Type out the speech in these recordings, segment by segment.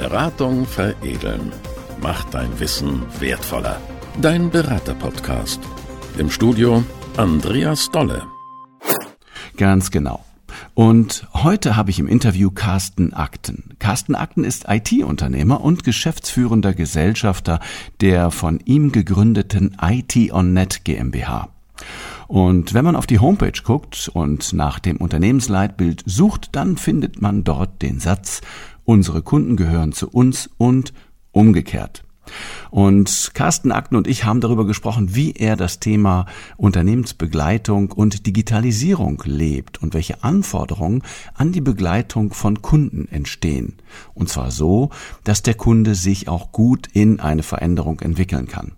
Beratung veredeln. Macht dein Wissen wertvoller. Dein Berater-Podcast. Im Studio Andreas Dolle. Ganz genau. Und heute habe ich im Interview Carsten Akten. Carsten Akten ist IT-Unternehmer und geschäftsführender Gesellschafter der von ihm gegründeten IT on Net GmbH. Und wenn man auf die Homepage guckt und nach dem Unternehmensleitbild sucht, dann findet man dort den Satz Unsere Kunden gehören zu uns und umgekehrt. Und Carsten Akten und ich haben darüber gesprochen, wie er das Thema Unternehmensbegleitung und Digitalisierung lebt und welche Anforderungen an die Begleitung von Kunden entstehen. Und zwar so, dass der Kunde sich auch gut in eine Veränderung entwickeln kann.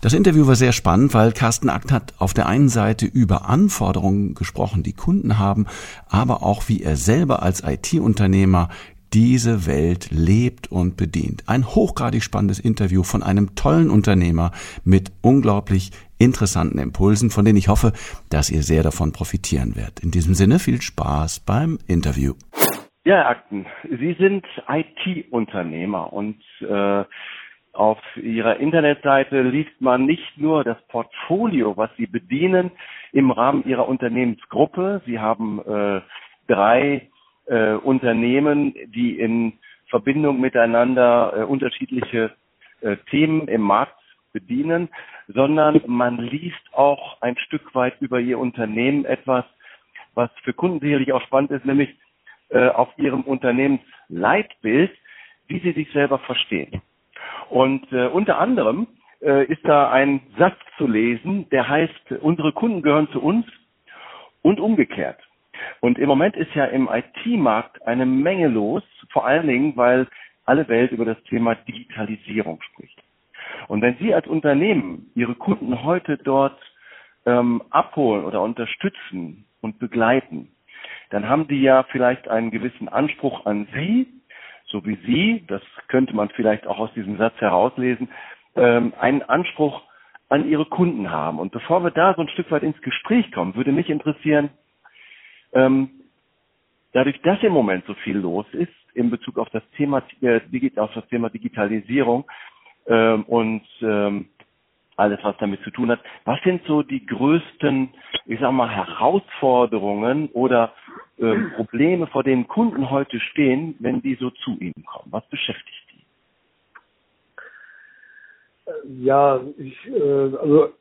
Das Interview war sehr spannend, weil Carsten Akt hat auf der einen Seite über Anforderungen gesprochen, die Kunden haben, aber auch wie er selber als IT-Unternehmer diese Welt lebt und bedient. Ein hochgradig spannendes Interview von einem tollen Unternehmer mit unglaublich interessanten Impulsen, von denen ich hoffe, dass ihr sehr davon profitieren werdet. In diesem Sinne viel Spaß beim Interview. Ja, Herr Akten, Sie sind IT-Unternehmer und äh, auf Ihrer Internetseite liest man nicht nur das Portfolio, was Sie bedienen im Rahmen Ihrer Unternehmensgruppe. Sie haben äh, drei äh, Unternehmen, die in Verbindung miteinander äh, unterschiedliche äh, Themen im Markt bedienen, sondern man liest auch ein Stück weit über ihr Unternehmen etwas, was für Kunden sicherlich auch spannend ist, nämlich äh, auf ihrem Unternehmensleitbild, wie sie sich selber verstehen. Und äh, unter anderem äh, ist da ein Satz zu lesen, der heißt, unsere Kunden gehören zu uns und umgekehrt. Und im Moment ist ja im IT-Markt eine Menge los, vor allen Dingen, weil alle Welt über das Thema Digitalisierung spricht. Und wenn Sie als Unternehmen Ihre Kunden heute dort ähm, abholen oder unterstützen und begleiten, dann haben die ja vielleicht einen gewissen Anspruch an Sie, so wie Sie, das könnte man vielleicht auch aus diesem Satz herauslesen, ähm, einen Anspruch an Ihre Kunden haben. Und bevor wir da so ein Stück weit ins Gespräch kommen, würde mich interessieren, ähm, dadurch, dass im Moment so viel los ist in Bezug auf das Thema, äh, auf das Thema Digitalisierung ähm, und ähm, alles, was damit zu tun hat, was sind so die größten, ich sag mal, Herausforderungen oder ähm, Probleme, vor denen Kunden heute stehen, wenn die so zu ihnen kommen? Was beschäftigt die? Ja, ich, äh, also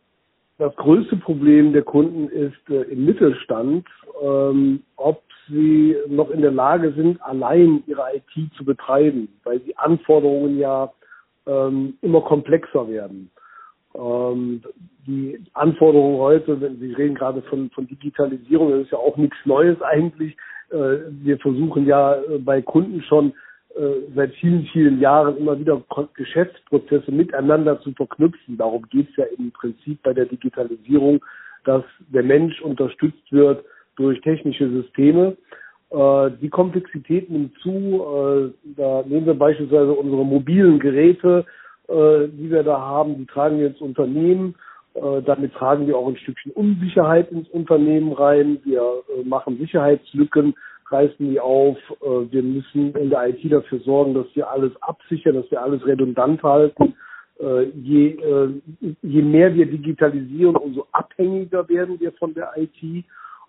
das größte Problem der Kunden ist äh, im Mittelstand, ähm, ob sie noch in der Lage sind, allein ihre IT zu betreiben, weil die Anforderungen ja ähm, immer komplexer werden. Ähm, die Anforderungen heute, wenn Sie reden gerade von, von Digitalisierung, das ist ja auch nichts Neues eigentlich. Äh, wir versuchen ja äh, bei Kunden schon äh, seit vielen, vielen Jahren immer wieder Geschäftsprozesse miteinander zu verknüpfen. Darum geht es ja im Prinzip bei der Digitalisierung, dass der Mensch unterstützt wird durch technische Systeme. Äh, die Komplexität nimmt zu. Äh, da nehmen wir beispielsweise unsere mobilen Geräte, die wir da haben, die tragen wir ins Unternehmen. Damit tragen wir auch ein Stückchen Unsicherheit ins Unternehmen rein. Wir machen Sicherheitslücken reißen die auf. Äh, wir müssen in der IT dafür sorgen, dass wir alles absichern, dass wir alles redundant halten. Äh, je, äh, je mehr wir digitalisieren, umso abhängiger werden wir von der IT.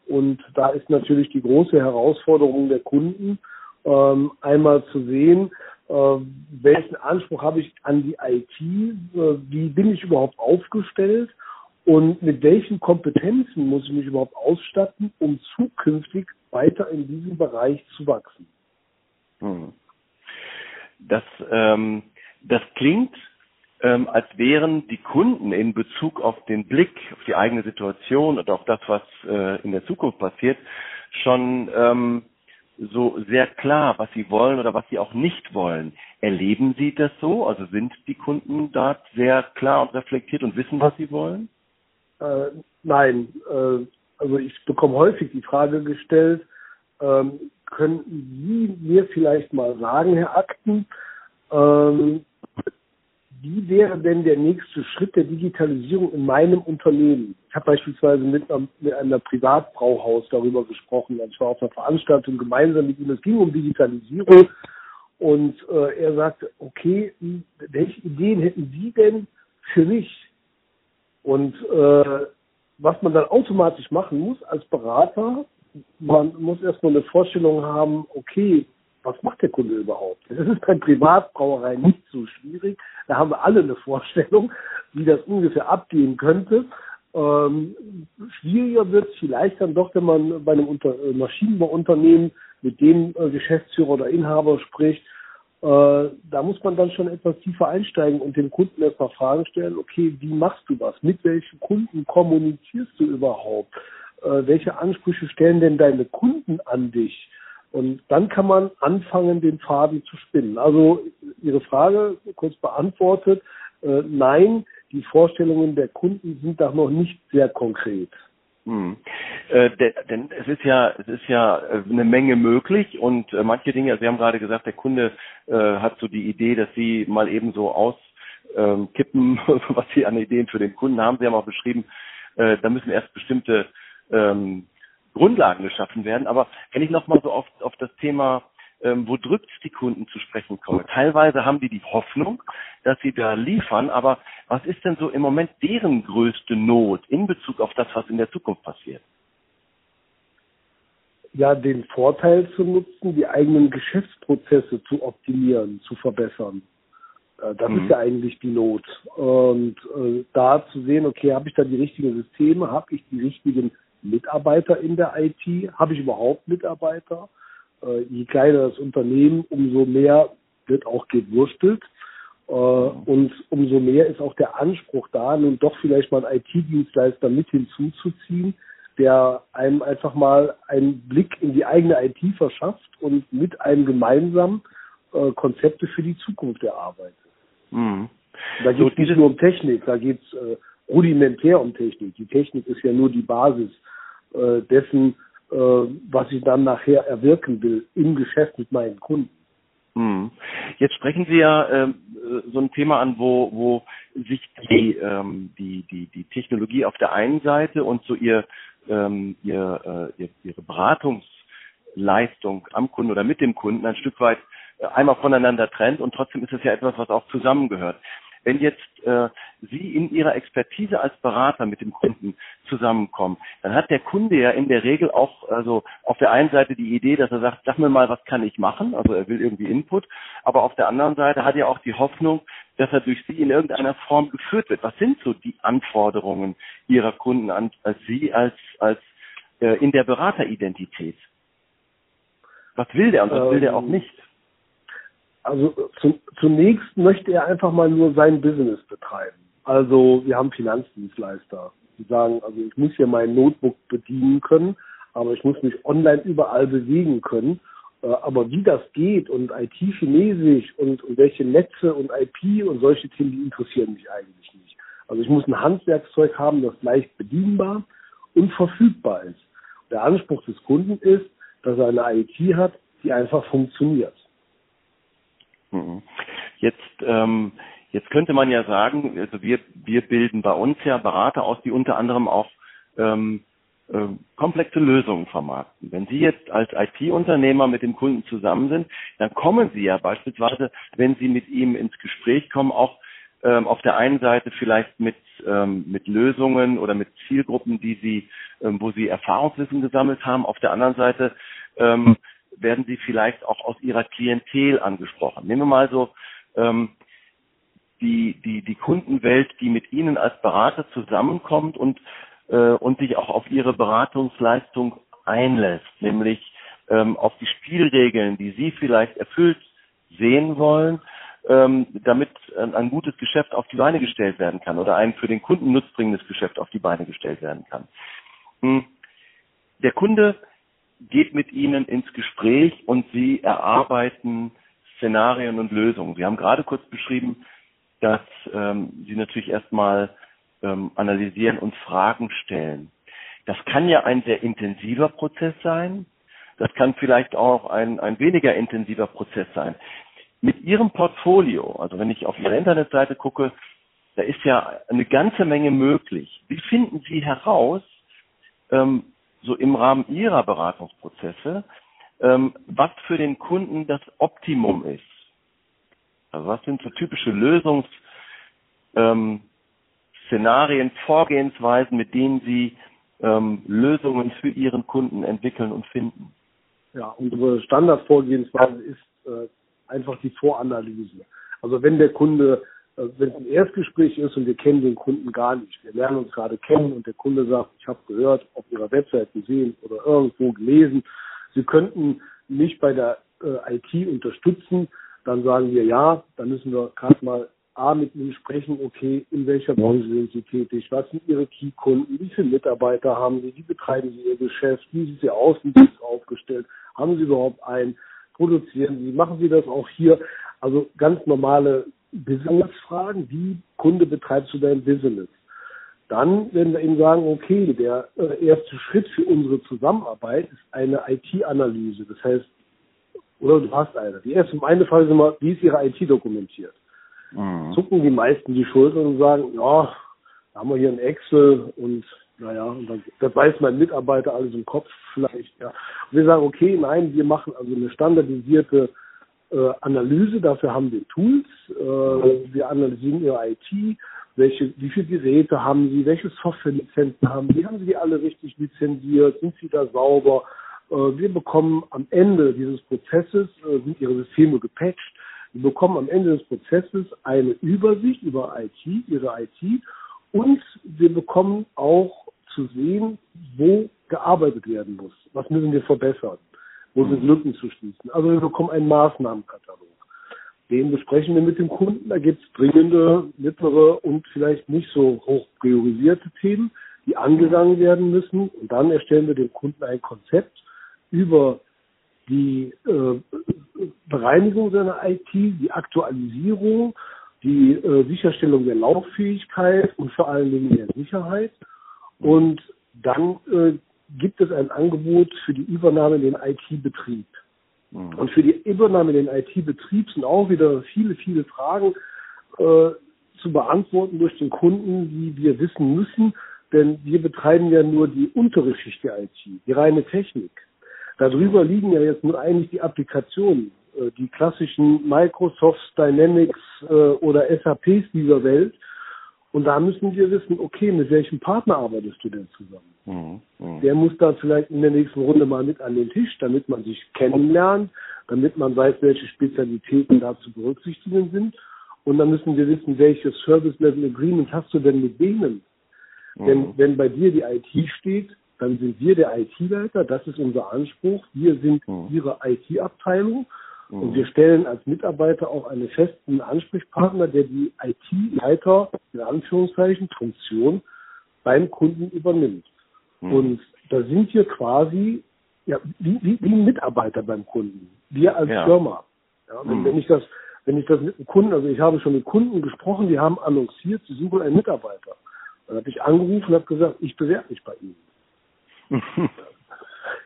Und da ist natürlich die große Herausforderung der Kunden, ähm, einmal zu sehen, welchen Anspruch habe ich an die IT, wie bin ich überhaupt aufgestellt und mit welchen Kompetenzen muss ich mich überhaupt ausstatten, um zukünftig weiter in diesem Bereich zu wachsen. Hm. Das, ähm, das klingt, ähm, als wären die Kunden in Bezug auf den Blick, auf die eigene Situation und auf das, was äh, in der Zukunft passiert, schon ähm, so sehr klar, was sie wollen oder was sie auch nicht wollen. Erleben Sie das so? Also sind die Kunden da sehr klar und reflektiert und wissen, was sie wollen? Äh, nein, äh, also ich bekomme häufig die Frage gestellt, ähm, könnten Sie mir vielleicht mal sagen, Herr Akten, ähm, wie wäre denn der nächste Schritt der Digitalisierung in meinem Unternehmen? Ich habe beispielsweise mit einem, mit einem Privatbrauhaus darüber gesprochen. Ich war auf einer Veranstaltung gemeinsam mit ihm. Es ging um Digitalisierung. Und äh, er sagte, okay, welche Ideen hätten Sie denn für mich? Und äh, was man dann automatisch machen muss als Berater, man muss erstmal eine Vorstellung haben, okay, was macht der Kunde überhaupt? Das ist bei Privatbrauerei nicht so schwierig. Da haben wir alle eine Vorstellung, wie das ungefähr abgehen könnte. Ähm, schwieriger wird es vielleicht dann doch, wenn man bei einem Unter Maschinenbauunternehmen mit dem äh, Geschäftsführer oder Inhaber spricht. Äh, da muss man dann schon etwas tiefer einsteigen und dem Kunden erstmal Fragen stellen, okay, wie machst du was? Mit welchen Kunden kommunizierst du überhaupt? Äh, welche Ansprüche stellen denn deine Kunden an dich? Und dann kann man anfangen, den Faden zu spinnen. Also Ihre Frage kurz beantwortet, äh, nein, die Vorstellungen der Kunden sind da noch nicht sehr konkret. Hm. Äh, denn es ist ja, es ist ja äh, eine Menge möglich und äh, manche Dinge, also Sie haben gerade gesagt, der Kunde äh, hat so die Idee, dass Sie mal eben so auskippen, ähm, was Sie an Ideen für den Kunden haben. Sie haben auch beschrieben, äh, da müssen erst bestimmte ähm, Grundlagen geschaffen werden. Aber wenn ich nochmal so auf, auf das Thema, ähm, wo drückt die Kunden zu sprechen komme, teilweise haben die die Hoffnung, dass sie da liefern, aber was ist denn so im Moment deren größte Not in Bezug auf das, was in der Zukunft passiert? Ja, den Vorteil zu nutzen, die eigenen Geschäftsprozesse zu optimieren, zu verbessern. Äh, das mhm. ist ja eigentlich die Not. Und äh, da zu sehen, okay, habe ich da die richtigen Systeme, habe ich die richtigen Mitarbeiter in der IT? Habe ich überhaupt Mitarbeiter? Äh, je kleiner das Unternehmen, umso mehr wird auch gewurstelt. Äh, und umso mehr ist auch der Anspruch da, nun doch vielleicht mal einen IT-Dienstleister mit hinzuzuziehen, der einem einfach mal einen Blick in die eigene IT verschafft und mit einem gemeinsam äh, Konzepte für die Zukunft erarbeitet. Mhm. Da geht es so, nicht nur um Technik, da geht es äh, rudimentär um Technik. Die Technik ist ja nur die Basis dessen, äh, was ich dann nachher erwirken will im Geschäft mit meinen Kunden. Hm. Jetzt sprechen Sie ja äh, so ein Thema an, wo, wo sich die, ähm, die, die, die Technologie auf der einen Seite und so ihr, ähm, ihr, äh, ihr, Ihre Beratungsleistung am Kunden oder mit dem Kunden ein Stück weit äh, einmal voneinander trennt und trotzdem ist es ja etwas, was auch zusammengehört. Wenn jetzt äh, Sie in Ihrer Expertise als Berater mit dem Kunden zusammenkommen, dann hat der Kunde ja in der Regel auch also auf der einen Seite die Idee, dass er sagt, sag mir mal, was kann ich machen? Also er will irgendwie Input, aber auf der anderen Seite hat er auch die Hoffnung, dass er durch Sie in irgendeiner Form geführt wird. Was sind so die Anforderungen Ihrer Kunden an als Sie als als äh, in der Berateridentität? Was will der und was ähm, will der auch nicht? Also zu, zunächst möchte er einfach mal nur sein Business betreiben. Also wir haben Finanzdienstleister, die sagen, also ich muss hier mein Notebook bedienen können, aber ich muss mich online überall bewegen können. Äh, aber wie das geht und IT-Chinesisch und, und welche Netze und IP und solche Themen, die interessieren mich eigentlich nicht. Also ich muss ein Handwerkszeug haben, das leicht bedienbar und verfügbar ist. Der Anspruch des Kunden ist, dass er eine IT hat, die einfach funktioniert. Mhm. Jetzt, ähm, jetzt könnte man ja sagen, also wir, wir bilden bei uns ja Berater aus, die unter anderem auch ähm, äh, komplexe Lösungen vermarkten. Wenn Sie jetzt als IT-Unternehmer mit dem Kunden zusammen sind, dann kommen Sie ja beispielsweise, wenn Sie mit ihm ins Gespräch kommen, auch ähm, auf der einen Seite vielleicht mit, ähm, mit Lösungen oder mit Zielgruppen, die Sie, ähm, wo Sie Erfahrungswissen gesammelt haben. Auf der anderen Seite ähm, werden sie vielleicht auch aus ihrer Klientel angesprochen. Nehmen wir mal so ähm, die, die, die Kundenwelt, die mit Ihnen als Berater zusammenkommt und, äh, und sich auch auf Ihre Beratungsleistung einlässt, nämlich ähm, auf die Spielregeln, die Sie vielleicht erfüllt sehen wollen, ähm, damit ein, ein gutes Geschäft auf die Beine gestellt werden kann oder ein für den Kunden nutzbringendes Geschäft auf die Beine gestellt werden kann. Hm. Der Kunde geht mit ihnen ins Gespräch und sie erarbeiten Szenarien und Lösungen. Sie haben gerade kurz beschrieben, dass ähm, sie natürlich erstmal ähm, analysieren und Fragen stellen. Das kann ja ein sehr intensiver Prozess sein. Das kann vielleicht auch ein, ein weniger intensiver Prozess sein. Mit Ihrem Portfolio, also wenn ich auf Ihre Internetseite gucke, da ist ja eine ganze Menge möglich. Wie finden Sie heraus, ähm, so im Rahmen Ihrer Beratungsprozesse, ähm, was für den Kunden das Optimum ist. Also was sind so typische Lösungs ähm, Vorgehensweisen, mit denen Sie ähm, Lösungen für Ihren Kunden entwickeln und finden? Ja, unsere Standardvorgehensweise ist äh, einfach die Voranalyse. Also wenn der Kunde, wenn es ein Erstgespräch ist und wir kennen den Kunden gar nicht, wir lernen uns gerade kennen und der Kunde sagt, ich habe gehört, auf Ihrer Website gesehen oder irgendwo gelesen, Sie könnten mich bei der äh, IT unterstützen, dann sagen wir ja, dann müssen wir gerade mal A mit Ihnen sprechen, okay, in welcher Branche sind Sie tätig, was sind Ihre Key-Kunden, wie viele Mitarbeiter haben Sie, wie betreiben Sie Ihr Geschäft, wie sieht Sie aus, wie ist es aufgestellt, haben Sie überhaupt einen, produzieren Sie, machen Sie das auch hier, also ganz normale Business-Fragen, wie Kunde betreibst du dein Business? Dann werden wir Ihnen sagen, okay, der äh, erste Schritt für unsere Zusammenarbeit ist eine IT-Analyse. Das heißt, oder du hast eine. Die erste meine Frage ist immer, wie ist Ihre IT dokumentiert? Mhm. Zucken die meisten die Schultern und sagen, ja, da haben wir hier ein Excel und naja, und dann, das weiß mein Mitarbeiter alles im Kopf vielleicht, ja. Und wir sagen, okay, nein, wir machen also eine standardisierte äh, Analyse, dafür haben wir Tools, äh, wir analysieren ihre IT, welche, wie viele Geräte haben sie, welche Softwarelizenzen haben sie, haben sie die alle richtig lizenziert, sind sie da sauber, äh, wir bekommen am Ende dieses Prozesses, äh, sind ihre Systeme gepatcht, wir bekommen am Ende des Prozesses eine Übersicht über IT, ihre IT und wir bekommen auch zu sehen, wo gearbeitet werden muss. Was müssen wir verbessern? Wo sind. Lücken zu schließen? Also wir bekommen einen Maßnahmenkatalog. Den besprechen wir mit dem Kunden. Da gibt es dringende, mittlere und vielleicht nicht so hoch priorisierte Themen, die angegangen werden müssen. Und dann erstellen wir dem Kunden ein Konzept über die äh, Bereinigung seiner IT, die Aktualisierung, die äh, Sicherstellung der Lauffähigkeit und vor allen Dingen der Sicherheit. Und dann äh, gibt es ein Angebot für die Übernahme in den IT-Betrieb. Mhm. Und für die Übernahme in den IT-Betrieb sind auch wieder viele, viele Fragen äh, zu beantworten durch den Kunden, die wir wissen müssen, denn wir betreiben ja nur die untere Schicht der IT, die reine Technik. Darüber liegen ja jetzt nur eigentlich die Applikationen, äh, die klassischen Microsoft Dynamics äh, oder SAPs dieser Welt. Und da müssen wir wissen, okay, mit welchem Partner arbeitest du denn zusammen? Mhm. Mhm. Der muss da vielleicht in der nächsten Runde mal mit an den Tisch, damit man sich kennenlernt, damit man weiß, welche Spezialitäten da zu berücksichtigen sind. Und dann müssen wir wissen, welches Service Level Agreement hast du denn mit denen? Mhm. Denn wenn bei dir die IT steht, dann sind wir der IT-Leiter, das ist unser Anspruch. Wir sind mhm. Ihre IT-Abteilung mhm. und wir stellen als Mitarbeiter auch einen festen Ansprechpartner, der die IT-Leiter, in Anführungszeichen, Funktion beim Kunden übernimmt. Mhm. Und da sind wir quasi ja, wie, wie, wie ein Mitarbeiter beim Kunden. Wir als ja. Firma. Ja, wenn, mhm. wenn ich das wenn ich das mit einem Kunden, also ich habe schon mit Kunden gesprochen, die haben annonciert, sie suchen einen Mitarbeiter. Dann habe ich angerufen und habe gesagt, ich bewerbe mich bei Ihnen.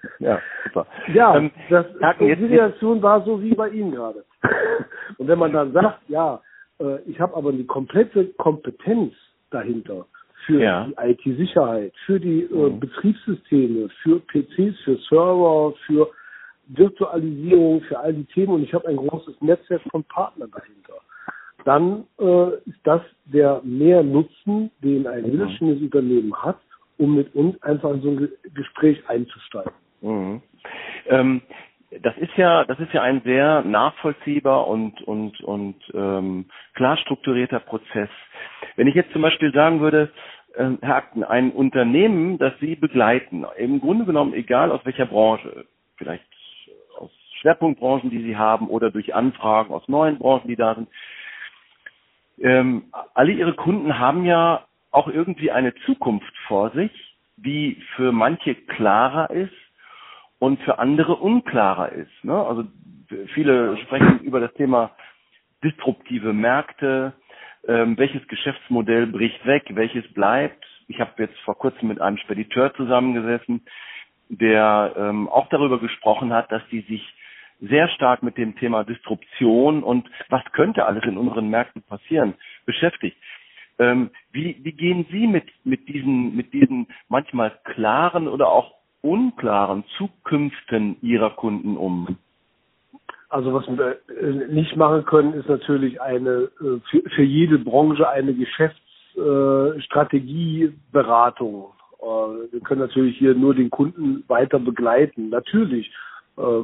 ja, super. Ja, ähm, das, die Situation war so wie bei Ihnen gerade. Und wenn man dann sagt, ja, äh, ich habe aber die komplette Kompetenz dahinter für ja. die IT-Sicherheit, für die äh, mhm. Betriebssysteme, für PCs, für Server, für Virtualisierung, für all die Themen und ich habe ein großes Netzwerk von Partnern dahinter. Dann äh, ist das der mehr Nutzen, den ein mhm. mittelständisches Unternehmen hat, um mit uns einfach in so ein Gespräch einzusteigen. Mhm. Ähm, das ist ja, das ist ja ein sehr nachvollziehbar und und und ähm, klar strukturierter Prozess. Wenn ich jetzt zum Beispiel sagen würde, äh, Herr Akten, ein Unternehmen, das Sie begleiten, im Grunde genommen egal aus welcher Branche, vielleicht aus Schwerpunktbranchen, die Sie haben, oder durch Anfragen aus neuen Branchen, die da sind. Ähm, alle Ihre Kunden haben ja auch irgendwie eine Zukunft vor sich, die für manche klarer ist und für andere unklarer ist. Ne? Also viele sprechen über das Thema disruptive Märkte, ähm, welches Geschäftsmodell bricht weg, welches bleibt. Ich habe jetzt vor kurzem mit einem Spediteur zusammengesessen, der ähm, auch darüber gesprochen hat, dass die sich sehr stark mit dem Thema Disruption und was könnte alles in unseren Märkten passieren beschäftigt. Ähm, wie, wie gehen Sie mit, mit diesen, mit diesen manchmal klaren oder auch unklaren Zukünften Ihrer Kunden um? Also was wir äh, nicht machen können, ist natürlich eine äh, für, für jede Branche eine Geschäftsstrategieberatung. Äh, wir können natürlich hier nur den Kunden weiter begleiten. Natürlich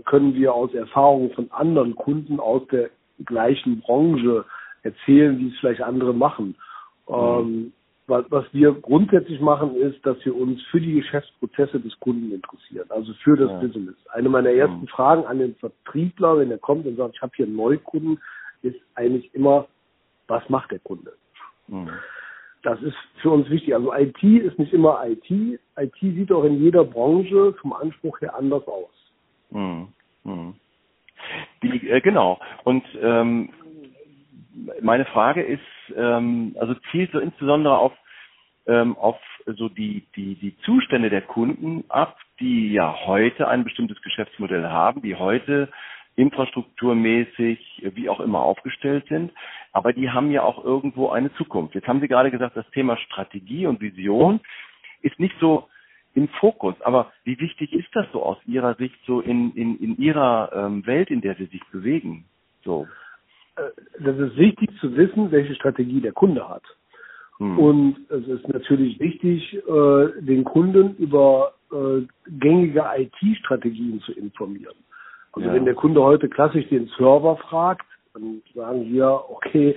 können wir aus Erfahrungen von anderen Kunden aus der gleichen Branche erzählen, wie es vielleicht andere machen. Mhm. Was, wir grundsätzlich machen, ist, dass wir uns für die Geschäftsprozesse des Kunden interessieren, also für das ja. Business. Eine meiner ersten mhm. Fragen an den Vertriebler, wenn er kommt und sagt, ich habe hier einen Neukunden, ist eigentlich immer, was macht der Kunde? Mhm. Das ist für uns wichtig. Also IT ist nicht immer IT. IT sieht auch in jeder Branche vom Anspruch her anders aus. Mhm. Mhm. Die, äh, genau. Und ähm, meine Frage ist, ähm, also zielt so insbesondere auf ähm, auf so die die die Zustände der Kunden ab, die ja heute ein bestimmtes Geschäftsmodell haben, die heute infrastrukturmäßig wie auch immer aufgestellt sind, aber die haben ja auch irgendwo eine Zukunft. Jetzt haben Sie gerade gesagt, das Thema Strategie und Vision ist nicht so im Fokus. Aber wie wichtig ist das so aus Ihrer Sicht, so in, in, in Ihrer ähm, Welt, in der Sie sich bewegen? So. Äh, das ist wichtig zu wissen, welche Strategie der Kunde hat. Hm. Und es ist natürlich wichtig, äh, den Kunden über äh, gängige IT-Strategien zu informieren. Also ja. wenn der Kunde heute klassisch den Server fragt, dann sagen wir, okay,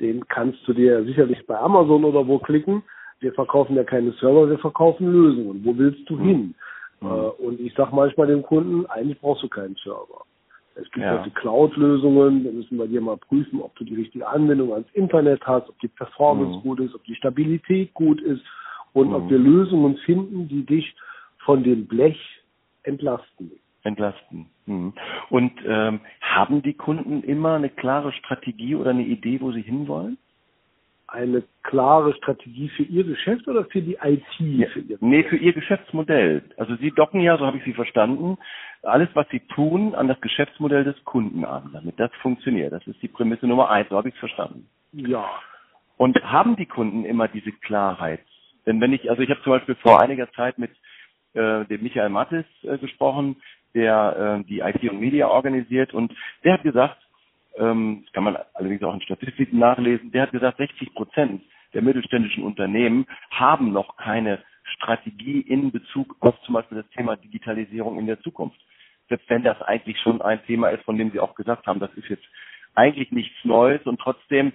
den kannst du dir sicherlich bei Amazon oder wo klicken. Wir verkaufen ja keine Server, wir verkaufen Lösungen. Wo willst du hm. hin? Hm. Und ich sage manchmal dem Kunden, eigentlich brauchst du keinen Server. Es gibt ja. heute Cloud-Lösungen. Wir müssen bei dir mal prüfen, ob du die richtige Anwendung ans Internet hast, ob die Performance mhm. gut ist, ob die Stabilität gut ist und mhm. ob wir Lösungen finden, die dich von dem Blech entlasten. Entlasten. Mhm. Und ähm, haben die Kunden immer eine klare Strategie oder eine Idee, wo sie hinwollen? Eine klare Strategie für Ihr Geschäft oder für die IT? Ja, für Ihr nee, für Ihr Geschäftsmodell. Also Sie docken ja, so habe ich Sie verstanden, alles, was Sie tun, an das Geschäftsmodell des Kunden an, damit das funktioniert. Das ist die Prämisse Nummer eins, so habe ich es verstanden. Ja. Und haben die Kunden immer diese Klarheit? Denn wenn ich, also ich habe zum Beispiel vor einiger Zeit mit äh, dem Michael Mattes äh, gesprochen, der äh, die IT und Media organisiert und der hat gesagt, ähm, das kann man allerdings auch in Statistiken nachlesen, der hat gesagt, 60 Prozent der mittelständischen Unternehmen haben noch keine Strategie in Bezug auf zum Beispiel das Thema Digitalisierung in der Zukunft. Selbst wenn das eigentlich schon ein Thema ist, von dem Sie auch gesagt haben, das ist jetzt eigentlich nichts Neues und trotzdem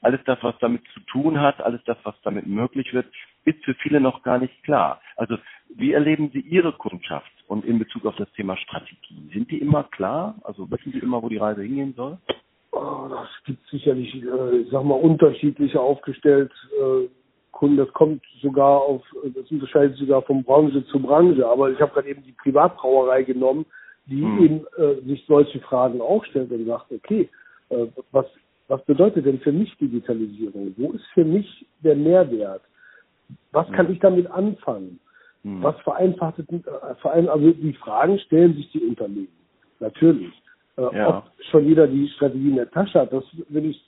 alles das, was damit zu tun hat, alles das, was damit möglich wird, ist für viele noch gar nicht klar. Also wie erleben Sie Ihre Kundschaft und in Bezug auf das Thema Strategie? Sind die immer klar? Also wissen Sie immer, wo die Reise hingehen soll? Oh, das gibt sicherlich, äh, ich sag mal, unterschiedliche aufgestellt. Äh, Kunden, das kommt sogar auf, das unterscheidet sogar von Branche zu Branche. Aber ich habe gerade eben die Privatbrauerei genommen, die hm. eben äh, sich solche Fragen auch stellt und sagt, okay, äh, was, was bedeutet denn für mich Digitalisierung? Wo ist für mich der Mehrwert? Was kann hm. ich damit anfangen? Hm. Was vereinfacht, äh, also die Fragen stellen sich die Unternehmen. Natürlich. Äh, ja. Ob schon jeder die Strategie in der Tasche hat, das will ich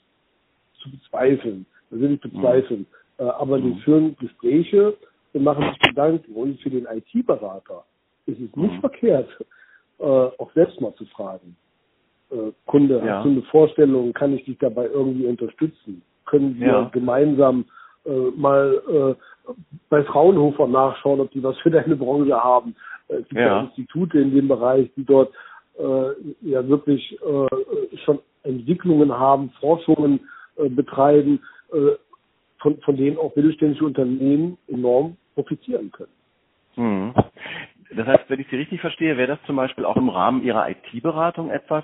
zu bezweifeln. Das will ich bezweifeln. Mhm. Äh, aber die mhm. führen Gespräche und machen sich Gedanken. Und für den IT-Berater ist es nicht verkehrt, äh, auch selbst mal zu fragen. Kunde, ja. hast du eine Vorstellung, kann ich dich dabei irgendwie unterstützen? Können wir ja. gemeinsam äh, mal äh, bei Fraunhofer nachschauen, ob die was für deine Branche haben? Äh, es gibt ja. Institute in dem Bereich, die dort äh, ja wirklich äh, schon Entwicklungen haben, Forschungen äh, betreiben, äh, von, von denen auch mittelständische Unternehmen enorm profitieren können. Mhm. Das heißt, wenn ich Sie richtig verstehe, wäre das zum Beispiel auch im Rahmen Ihrer IT-Beratung etwas,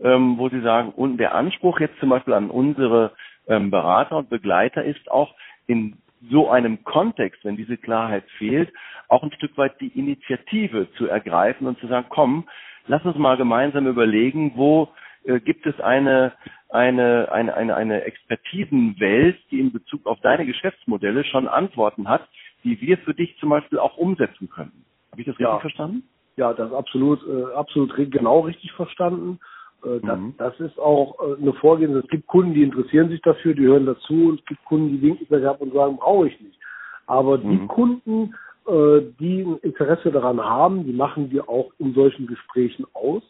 ähm, wo Sie sagen, und der Anspruch jetzt zum Beispiel an unsere ähm, Berater und Begleiter ist auch in so einem Kontext, wenn diese Klarheit fehlt, auch ein Stück weit die Initiative zu ergreifen und zu sagen, komm, lass uns mal gemeinsam überlegen, wo äh, gibt es eine, eine, eine, eine, eine Expertisenwelt, die in Bezug auf deine Geschäftsmodelle schon Antworten hat, die wir für dich zum Beispiel auch umsetzen können. Habe ich das richtig ja. verstanden? Ja, das ist absolut, äh, absolut genau richtig verstanden. Äh, das, mhm. das ist auch äh, eine Vorgehensweise. Es gibt Kunden, die interessieren sich dafür, die hören dazu und es gibt Kunden, die winken vielleicht ab und sagen, brauche ich nicht. Aber die mhm. Kunden, äh, die ein Interesse daran haben, die machen wir auch in solchen Gesprächen aus.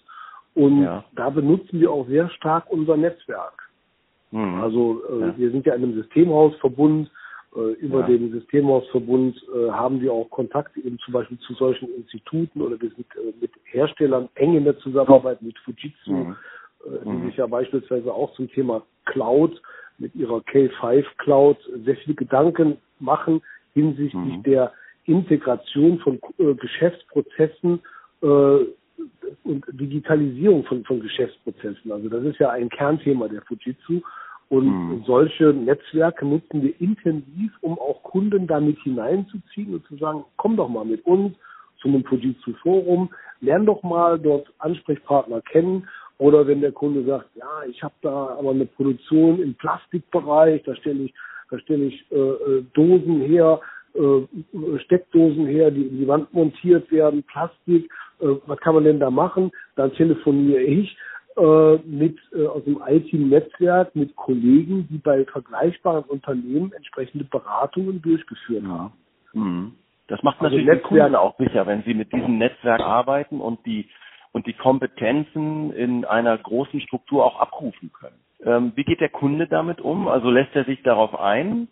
Und ja. da benutzen wir auch sehr stark unser Netzwerk. Mhm. Also ja. wir sind ja in einem Systemhausverbund. Äh, über ja. den Systemhausverbund äh, haben wir auch Kontakt eben zum Beispiel zu solchen Instituten oder wir sind äh, mit Herstellern eng in der Zusammenarbeit mit Fujitsu, mhm. Die mhm. sich ja beispielsweise auch zum Thema Cloud mit ihrer K5 Cloud sehr viele Gedanken machen hinsichtlich mhm. der Integration von Geschäftsprozessen und Digitalisierung von, von Geschäftsprozessen. Also das ist ja ein Kernthema der Fujitsu. Und mhm. solche Netzwerke nutzen wir intensiv, um auch Kunden damit hineinzuziehen und zu sagen, komm doch mal mit uns zu einem Fujitsu Forum, lern doch mal dort Ansprechpartner kennen. Oder wenn der Kunde sagt, ja, ich habe da aber eine Produktion im Plastikbereich, da stelle ich, da stelle ich äh, äh Dosen her, äh, Steckdosen her, die in die Wand montiert werden, Plastik, äh, was kann man denn da machen? Dann telefoniere ich äh, mit äh, aus dem IT-Netzwerk mit Kollegen, die bei vergleichbaren Unternehmen entsprechende Beratungen durchgeführt haben. Mhm. Das macht also natürlich die Kunden auch sicher, wenn sie mit diesem Netzwerk arbeiten und die und die Kompetenzen in einer großen Struktur auch abrufen können. Ähm, wie geht der Kunde damit um? Also lässt er sich darauf ein?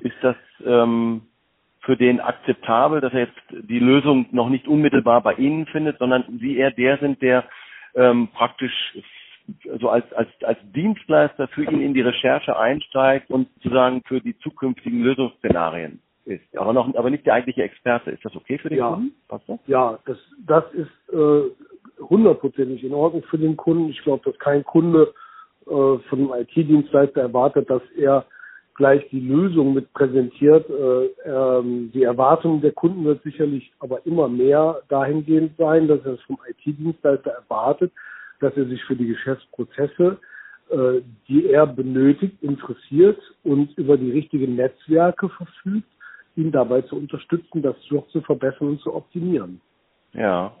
Ist das ähm, für den akzeptabel, dass er jetzt die Lösung noch nicht unmittelbar bei Ihnen findet, sondern Sie eher der sind, der ähm, praktisch so als, als, als Dienstleister für ihn in die Recherche einsteigt und sozusagen für die zukünftigen Lösungsszenarien ist. Aber noch, aber nicht der eigentliche Experte. Ist das okay für den ja. Kunden? Passt das? Ja, das, das ist äh, hundertprozentig in Ordnung für den Kunden. Ich glaube, dass kein Kunde äh, von einem IT-Dienstleister erwartet, dass er gleich die Lösung mit präsentiert. Äh, ähm, die Erwartung der Kunden wird sicherlich aber immer mehr dahingehend sein, dass er es vom IT-Dienstleister erwartet, dass er sich für die Geschäftsprozesse, äh, die er benötigt, interessiert und über die richtigen Netzwerke verfügt, ihn dabei zu unterstützen, das noch zu verbessern und zu optimieren. Ja,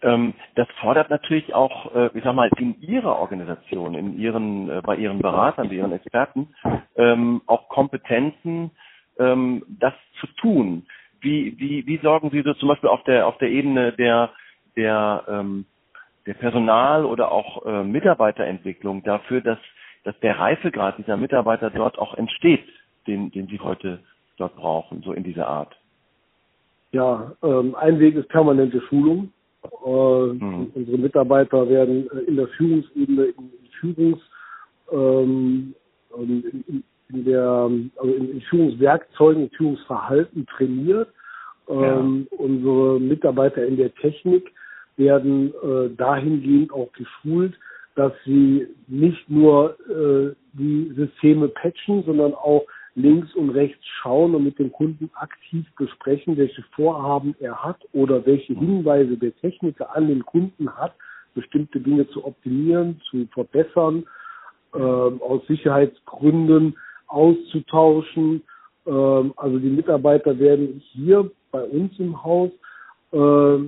das fordert natürlich auch, äh, ich sag mal, in Ihrer Organisation, in Ihren, äh, bei Ihren Beratern, bei Ihren Experten, ähm, auch Kompetenzen, ähm, das zu tun. Wie, wie, wie sorgen Sie so zum Beispiel auf der, auf der Ebene der, der, ähm, der Personal- oder auch äh, Mitarbeiterentwicklung dafür, dass, dass der Reifegrad dieser Mitarbeiter dort auch entsteht, den, den Sie heute dort brauchen, so in dieser Art? Ja, ähm, ein Weg ist permanente Schulung. Äh, mhm. Unsere Mitarbeiter werden äh, in der Führungsebene, in, Führungs, ähm, in, in, der, also in, in Führungswerkzeugen, in Führungsverhalten trainiert. Ähm, ja. Unsere Mitarbeiter in der Technik werden äh, dahingehend auch geschult, dass sie nicht nur äh, die Systeme patchen, sondern auch links und rechts schauen und mit dem Kunden aktiv besprechen, welche Vorhaben er hat oder welche Hinweise der Techniker an den Kunden hat, bestimmte Dinge zu optimieren, zu verbessern, äh, aus Sicherheitsgründen auszutauschen. Äh, also die Mitarbeiter werden hier bei uns im Haus äh,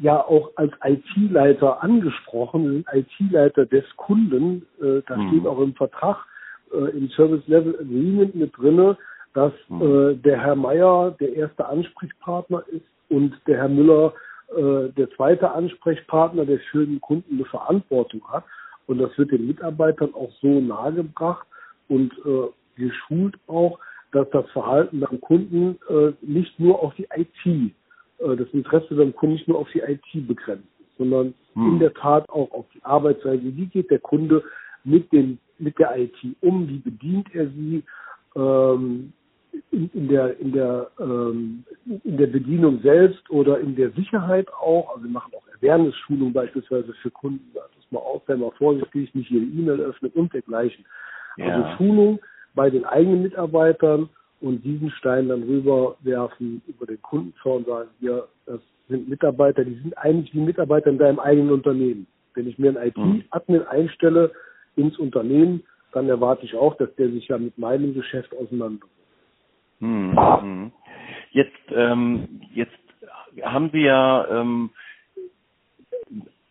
ja auch als IT-Leiter angesprochen, IT-Leiter des Kunden. Äh, das mhm. steht auch im Vertrag äh, im Service Level Agreement mit drinne, dass mhm. äh, der Herr Meier der erste Ansprechpartner ist und der Herr Müller äh, der zweite Ansprechpartner, der für den Kunden eine Verantwortung hat. Und das wird den Mitarbeitern auch so nahegebracht und äh, geschult auch, dass das Verhalten beim Kunden äh, nicht nur auf die IT, äh, das Interesse beim Kunden nicht nur auf die IT begrenzt ist, sondern hm. in der Tat auch auf die Arbeitsweise. Wie geht der Kunde mit den mit der IT um? Wie bedient er sie? Ähm, in, in, der in der ähm, in der Bedienung selbst oder in der Sicherheit auch. Also wir machen auch Awareness-Schulung beispielsweise für Kunden. Das mal auf, sei mal vorsichtig, nicht jede E-Mail öffnen und dergleichen. Also ja. Also Schulung bei den eigenen Mitarbeitern und diesen Stein dann rüberwerfen über den Kundenzaun und sagen, hier, das sind Mitarbeiter, die sind eigentlich wie Mitarbeiter in deinem eigenen Unternehmen. Wenn ich mir einen IT-Admin mhm. einstelle, ins Unternehmen, dann erwarte ich auch, dass der sich ja mit meinem Geschäft auseinandersetzt. Hm, hm. Jetzt, ähm, jetzt haben Sie ja ähm,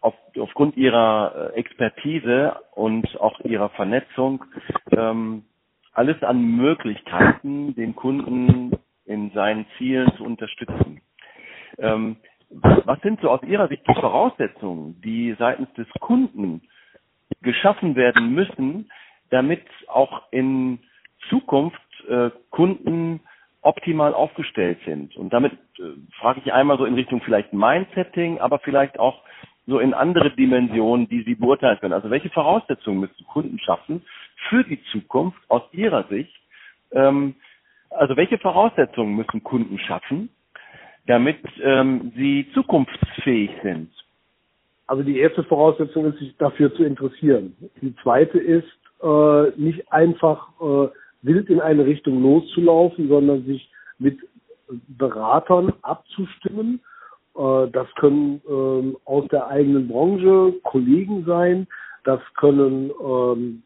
auf, aufgrund Ihrer äh, Expertise und auch Ihrer Vernetzung ähm, alles an Möglichkeiten, den Kunden in seinen Zielen zu unterstützen. Ähm, was sind so aus Ihrer Sicht die Voraussetzungen, die seitens des Kunden geschaffen werden müssen, damit auch in Zukunft äh, Kunden optimal aufgestellt sind? Und damit äh, frage ich einmal so in Richtung vielleicht Mindsetting, aber vielleicht auch so in andere Dimensionen, die Sie beurteilen können. Also welche Voraussetzungen müssen Kunden schaffen für die Zukunft aus Ihrer Sicht? Ähm, also welche Voraussetzungen müssen Kunden schaffen, damit ähm, sie zukunftsfähig sind? Also die erste Voraussetzung ist, sich dafür zu interessieren. Die zweite ist, äh, nicht einfach äh, wild in eine Richtung loszulaufen, sondern sich mit Beratern abzustimmen. Äh, das können ähm, aus der eigenen Branche Kollegen sein, das können ähm,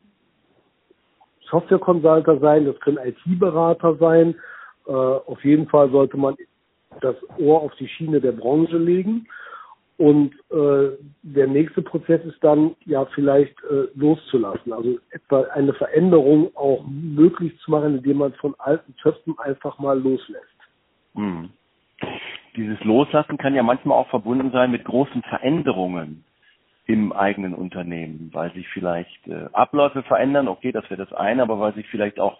Software-Consulter sein, das können IT-Berater sein. Äh, auf jeden Fall sollte man das Ohr auf die Schiene der Branche legen. Und äh, der nächste Prozess ist dann ja vielleicht äh, loszulassen, also etwa eine Veränderung auch möglich zu machen, indem man von alten Töpfen einfach mal loslässt. Hm. Dieses Loslassen kann ja manchmal auch verbunden sein mit großen Veränderungen im eigenen Unternehmen, weil sich vielleicht äh, Abläufe verändern, okay, das wäre das eine, aber weil sich vielleicht auch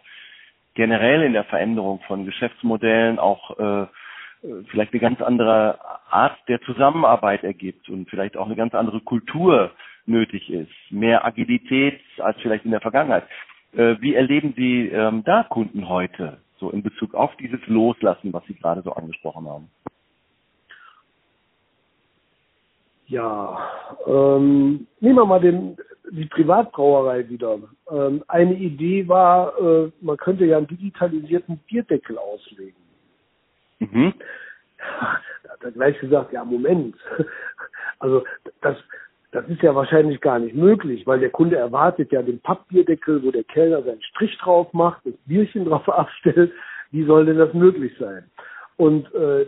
generell in der Veränderung von Geschäftsmodellen auch äh, vielleicht eine ganz andere Art der Zusammenarbeit ergibt und vielleicht auch eine ganz andere Kultur nötig ist, mehr Agilität als vielleicht in der Vergangenheit. Äh, wie erleben Sie ähm, da Kunden heute, so in Bezug auf dieses Loslassen, was Sie gerade so angesprochen haben? Ja, ähm, nehmen wir mal den, die Privatbrauerei wieder. Ähm, eine Idee war, äh, man könnte ja einen digitalisierten Bierdeckel auslegen. Mhm. Da hat er gleich gesagt, ja, Moment. Also das, das ist ja wahrscheinlich gar nicht möglich, weil der Kunde erwartet ja den Pappbierdeckel, wo der Kellner seinen Strich drauf macht, das Bierchen drauf abstellt. Wie soll denn das möglich sein? Und äh,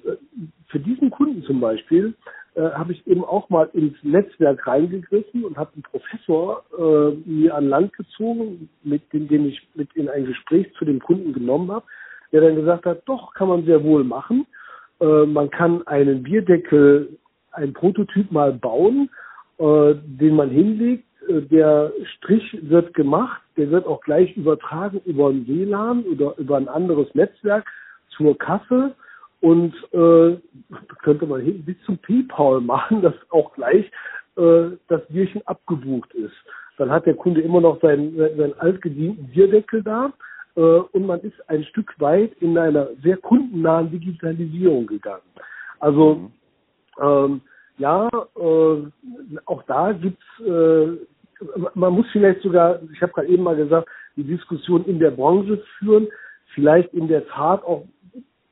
für diesen Kunden zum Beispiel äh, habe ich eben auch mal ins Netzwerk reingegriffen und habe einen Professor äh, mir an Land gezogen, mit dem, den ich mit in ein Gespräch zu dem Kunden genommen habe, der dann gesagt hat, doch, kann man sehr wohl machen. Äh, man kann einen Bierdeckel, einen Prototyp mal bauen, äh, den man hinlegt. Äh, der Strich wird gemacht, der wird auch gleich übertragen über ein WLAN oder über ein anderes Netzwerk zur Kasse und äh, könnte man hin bis zum PayPal machen, dass auch gleich äh, das Bierchen abgebucht ist. Dann hat der Kunde immer noch seinen, seinen altgedienten Bierdeckel da und man ist ein Stück weit in einer sehr kundennahen Digitalisierung gegangen. Also mhm. ähm, ja, äh, auch da gibt's äh, man muss vielleicht sogar, ich habe gerade eben mal gesagt, die Diskussion in der Branche führen, vielleicht in der Tat auch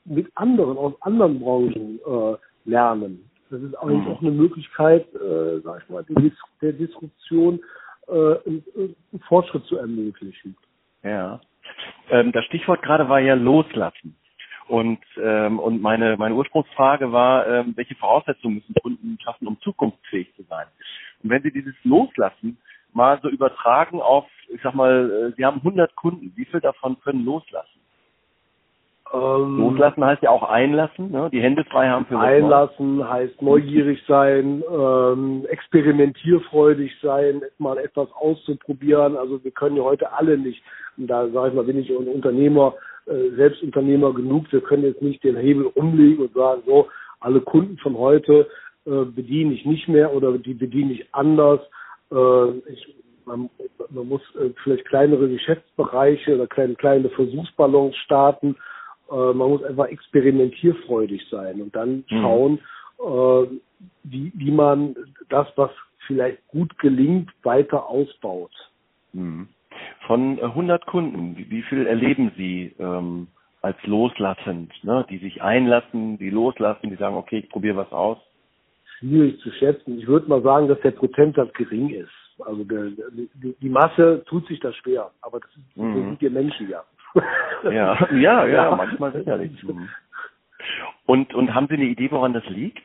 mit anderen aus anderen Branchen äh, lernen. Das ist eigentlich mhm. auch eine Möglichkeit, äh, sag ich mal, die, der Disruption äh, einen, einen Fortschritt zu ermöglichen. Ja. Ähm, das Stichwort gerade war ja loslassen. Und, ähm, und meine, meine Ursprungsfrage war, ähm, welche Voraussetzungen müssen Kunden schaffen, um zukunftsfähig zu sein? Und wenn Sie dieses Loslassen mal so übertragen auf, ich sag mal, äh, Sie haben 100 Kunden, wie viel davon können loslassen? Ähm, Loslassen heißt ja auch einlassen, ne? die Hände frei haben für Einlassen was heißt neugierig sein, ähm, experimentierfreudig sein, mal etwas auszuprobieren. Also wir können ja heute alle nicht, und da sage ich mal, bin ich ein Unternehmer, äh, Selbstunternehmer genug, wir können jetzt nicht den Hebel umlegen und sagen, so, alle Kunden von heute äh, bediene ich nicht mehr oder die bediene ich anders. Äh, ich, man, man muss äh, vielleicht kleinere Geschäftsbereiche oder kleine, kleine Versuchsballons starten man muss einfach experimentierfreudig sein und dann mhm. schauen, mhm. wie, wie man das, was vielleicht gut gelingt, weiter ausbaut. Mhm. Von 100 äh, Kunden, wie, wie viel erleben Sie ähm, als loslassend, ne? die sich einlassen, die loslassen, die sagen, okay, ich probiere was aus? Schwierig zu schätzen. Ich würde mal sagen, dass der Prozentsatz gering ist. Also der, die, die Masse tut sich das schwer, aber das, ist, mhm. sind wir Menschen ja. Ja, ja, ja, manchmal sicherlich. Und, und haben Sie eine Idee, woran das liegt?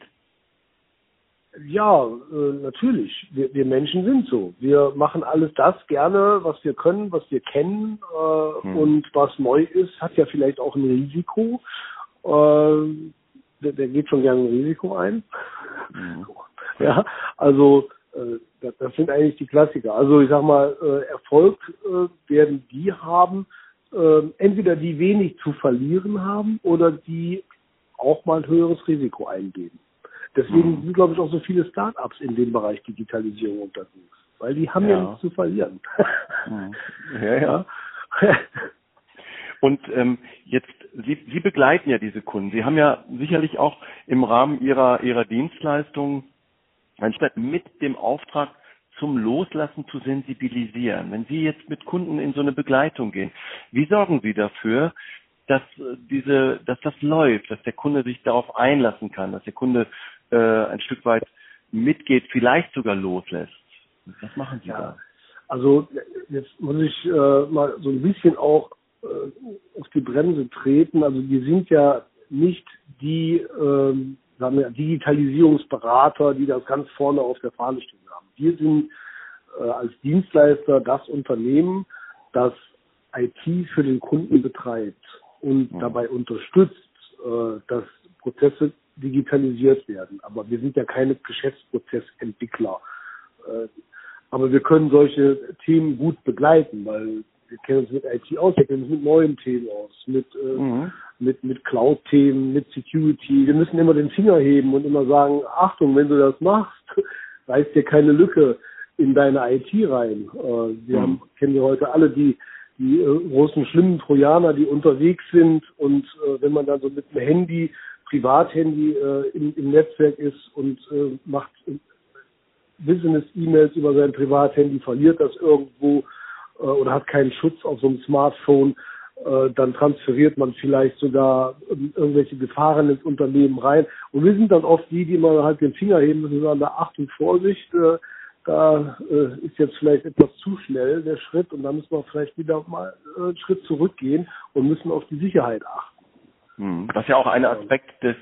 Ja, äh, natürlich. Wir, wir Menschen sind so. Wir machen alles das gerne, was wir können, was wir kennen äh, hm. und was neu ist, hat ja vielleicht auch ein Risiko. äh, der, der geht schon gerne ein Risiko ein. Mhm. Ja, also äh, das, das sind eigentlich die Klassiker. Also ich sag mal, äh, Erfolg äh, werden die haben, äh, entweder die wenig zu verlieren haben oder die auch mal ein höheres Risiko eingehen. Deswegen mhm. sind, glaube ich, auch so viele Start-ups in dem Bereich Digitalisierung unterwegs, weil die haben ja, ja nichts zu verlieren. Mhm. Ja, ja. Und ähm, jetzt, Sie, Sie begleiten ja diese Kunden. Sie haben ja sicherlich auch im Rahmen Ihrer, Ihrer Dienstleistung anstatt mit dem Auftrag zum Loslassen zu sensibilisieren. Wenn Sie jetzt mit Kunden in so eine Begleitung gehen, wie sorgen Sie dafür, dass äh, diese, dass das läuft, dass der Kunde sich darauf einlassen kann, dass der Kunde äh, ein Stück weit mitgeht, vielleicht sogar loslässt? Was machen Sie ja. da? Also jetzt muss ich äh, mal so ein bisschen auch äh, auf die Bremse treten. Also wir sind ja nicht die ähm, sagen wir, Digitalisierungsberater, die das ganz vorne auf der Fahne stehen. Wir sind äh, als Dienstleister das Unternehmen, das IT für den Kunden betreibt und mhm. dabei unterstützt, äh, dass Prozesse digitalisiert werden. Aber wir sind ja keine Geschäftsprozessentwickler. Äh, aber wir können solche Themen gut begleiten, weil wir kennen uns mit IT aus, wir kennen uns mit neuen Themen aus, mit, äh, mhm. mit, mit Cloud-Themen, mit Security. Wir müssen immer den Finger heben und immer sagen, Achtung, wenn du das machst, reißt dir keine Lücke in deine IT rein. Äh, wir mhm. haben, kennen ja heute alle die, die äh, großen schlimmen Trojaner, die unterwegs sind und äh, wenn man dann so mit einem Handy, Privathandy im, im Netzwerk ist und macht Business-E-Mails über sein Privathandy, verliert das irgendwo oder hat keinen Schutz auf so einem Smartphone, dann transferiert man vielleicht sogar irgendwelche Gefahren ins Unternehmen rein. Und wir sind dann oft die, die mal halt den Finger heben müssen und sagen, Achtung, Vorsicht, äh, da ist jetzt vielleicht etwas zu schnell der Schritt und dann müssen wir vielleicht wieder mal einen Schritt zurückgehen und müssen auf die Sicherheit achten. Hm, was ja auch ein Aspekt des